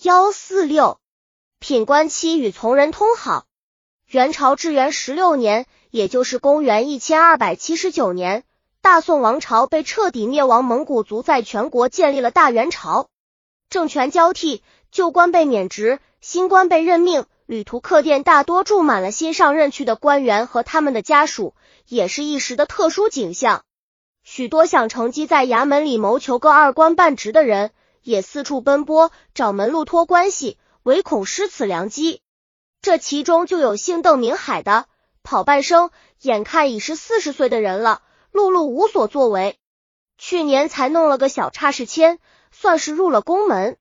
幺四六，品官期与从人通好。元朝至元十六年，也就是公元一千二百七十九年，大宋王朝被彻底灭亡，蒙古族在全国建立了大元朝，政权交替，旧官被免职，新官被任命。旅途客店大多住满了新上任去的官员和他们的家属，也是一时的特殊景象。许多想乘机在衙门里谋求个二官半职的人。也四处奔波找门路托关系，唯恐失此良机。这其中就有姓邓名海的，跑半生，眼看已是四十岁的人了，碌碌无所作为。去年才弄了个小差事签，算是入了宫门。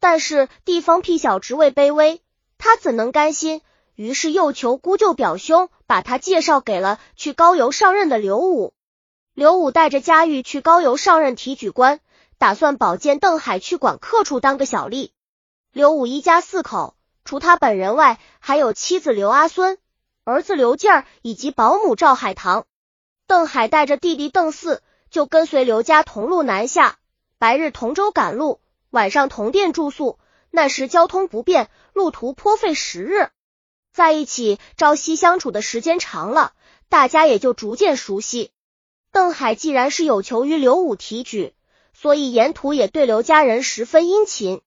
但是地方屁小职位卑微，他怎能甘心？于是又求姑舅表兄把他介绍给了去高邮上任的刘武。刘武带着佳玉去高邮上任提举官。打算保荐邓海去管客处当个小吏。刘武一家四口，除他本人外，还有妻子刘阿孙、儿子刘劲儿以及保姆赵海棠。邓海带着弟弟邓四，就跟随刘家同路南下，白日同舟赶路，晚上同店住宿。那时交通不便，路途颇费时日。在一起朝夕相处的时间长了，大家也就逐渐熟悉。邓海既然是有求于刘武提举。所以沿途也对刘家人十分殷勤，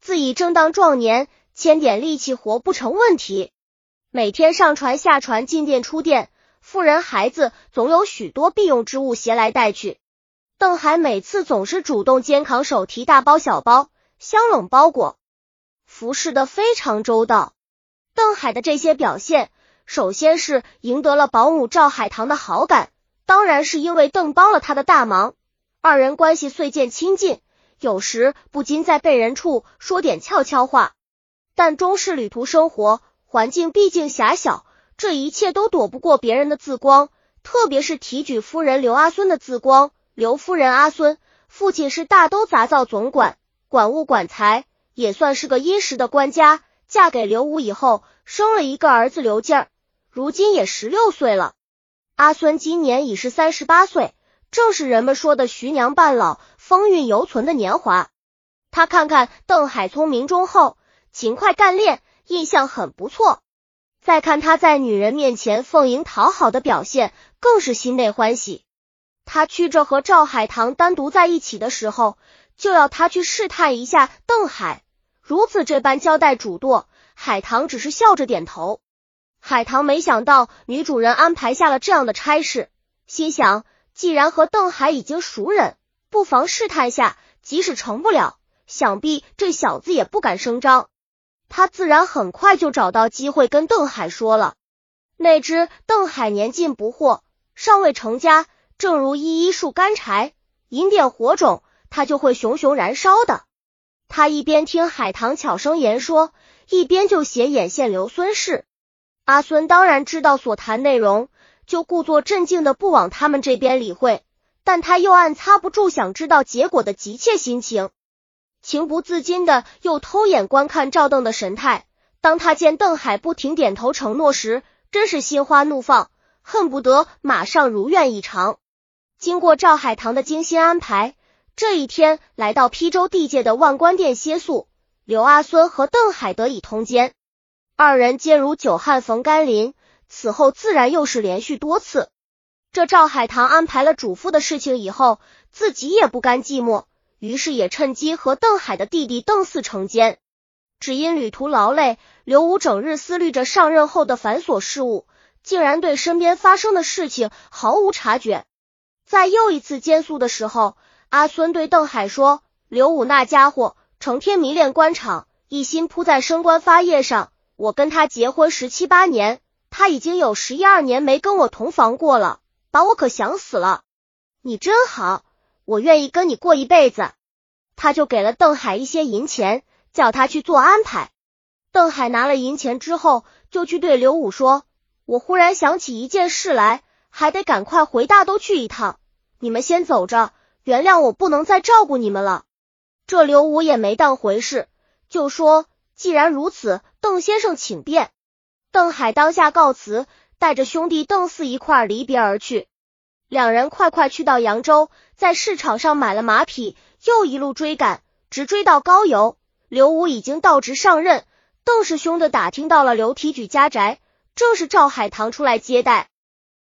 自己正当壮年，牵点力气活不成问题。每天上船下船，进店出店，妇人孩子总有许多必用之物携来带去。邓海每次总是主动肩扛手提大包小包，箱冷包裹，服侍的非常周到。邓海的这些表现，首先是赢得了保姆赵海棠的好感，当然是因为邓帮了他的大忙。二人关系虽渐亲近，有时不禁在被人处说点悄悄话。但终是旅途生活，环境毕竟狭小，这一切都躲不过别人的自光。特别是提举夫人刘阿孙的自光。刘夫人阿孙父亲是大都杂造总管，管物管财，也算是个殷实的官家。嫁给刘武以后，生了一个儿子刘进儿，如今也十六岁了。阿孙今年已是三十八岁。正是人们说的“徐娘半老，风韵犹存”的年华。他看看邓海聪明忠厚、勤快干练，印象很不错。再看他在女人面前奉迎讨好的表现，更是心内欢喜。他去着和赵海棠单独在一起的时候，就要他去试探一下邓海，如此这般交代嘱托，海棠只是笑着点头。海棠没想到女主人安排下了这样的差事，心想。既然和邓海已经熟人，不妨试探下，即使成不了，想必这小子也不敢声张。他自然很快就找到机会跟邓海说了。哪知邓海年近不惑，尚未成家，正如一一束干柴，引点火种，他就会熊熊燃烧的。他一边听海棠巧声言说，一边就写眼线刘孙氏。阿孙当然知道所谈内容。就故作镇静的不往他们这边理会，但他又暗擦不住想知道结果的急切心情，情不自禁的又偷眼观看赵邓的神态。当他见邓海不停点头承诺时，真是心花怒放，恨不得马上如愿以偿。经过赵海棠的精心安排，这一天来到邳州地界的万官殿歇宿，刘阿孙和邓海得以通奸，二人皆如久旱逢甘霖。此后自然又是连续多次。这赵海棠安排了主妇的事情以后，自己也不甘寂寞，于是也趁机和邓海的弟弟邓四成奸。只因旅途劳累，刘武整日思虑着上任后的繁琐事务，竟然对身边发生的事情毫无察觉。在又一次监宿的时候，阿孙对邓海说：“刘武那家伙成天迷恋官场，一心扑在升官发业上。我跟他结婚十七八年。”他已经有十一二年没跟我同房过了，把我可想死了。你真好，我愿意跟你过一辈子。他就给了邓海一些银钱，叫他去做安排。邓海拿了银钱之后，就去对刘武说：“我忽然想起一件事来，还得赶快回大都去一趟。你们先走着，原谅我不能再照顾你们了。”这刘武也没当回事，就说：“既然如此，邓先生请便。”邓海当下告辞，带着兄弟邓四一块离别而去。两人快快去到扬州，在市场上买了马匹，又一路追赶，直追到高邮。刘武已经到职上任，邓氏兄弟打听到了刘提举家宅，正是赵海棠出来接待，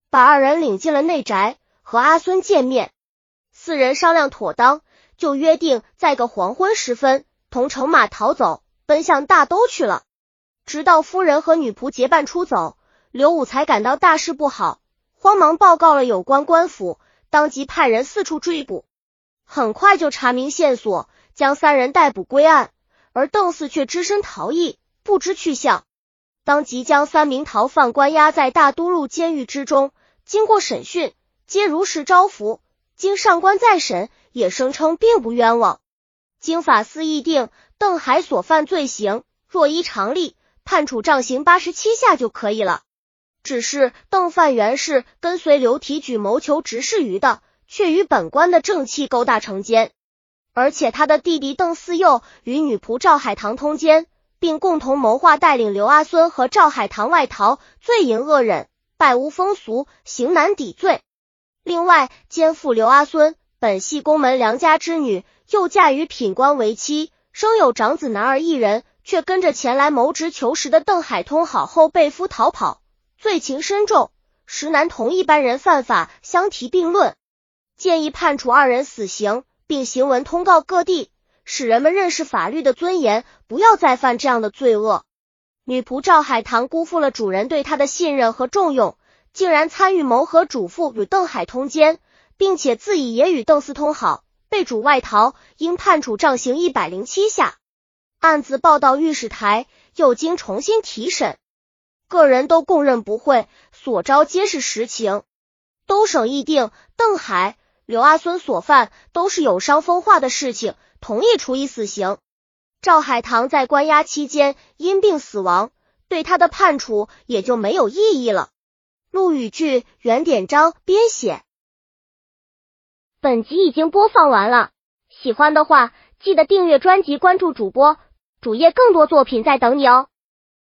把二人领进了内宅，和阿孙见面。四人商量妥当，就约定在个黄昏时分，同乘马逃走，奔向大都去了。直到夫人和女仆结伴出走，刘武才感到大事不好，慌忙报告了有关官府，当即派人四处追捕，很快就查明线索，将三人逮捕归案。而邓四却只身逃逸，不知去向。当即将三名逃犯关押在大都路监狱之中，经过审讯，皆如实招服。经上官再审，也声称并不冤枉。经法司议定，邓海所犯罪行，若依常例，判处杖刑八十七下就可以了。只是邓范原是跟随刘提举谋求执事余的，却与本官的正气勾搭成奸。而且他的弟弟邓四幼与女仆赵海棠通奸，并共同谋划带领刘阿孙和赵海棠外逃，罪淫恶忍，败无风俗，刑难抵罪。另外，奸妇刘阿孙本系宫门良家之女，又嫁于品官为妻，生有长子男儿一人，却跟着前来谋职求实的邓海通好后被夫逃跑，罪情深重，实难同一般人犯法相提并论，建议判处二人死刑。并行文通告各地，使人们认识法律的尊严，不要再犯这样的罪恶。女仆赵海棠辜负了主人对她的信任和重用，竟然参与谋合主妇与邓海通奸，并且自己也与邓思通好，被主外逃，应判处杖刑一百零七下。案子报到御史台，又经重新提审，个人都供认不讳，所招皆是实情。都省议定邓海。刘阿孙所犯都是有伤风化的事情，同意处以死刑。赵海棠在关押期间因病死亡，对他的判处也就没有意义了。陆羽剧原典章编写。本集已经播放完了，喜欢的话记得订阅专辑，关注主播主页，更多作品在等你哦。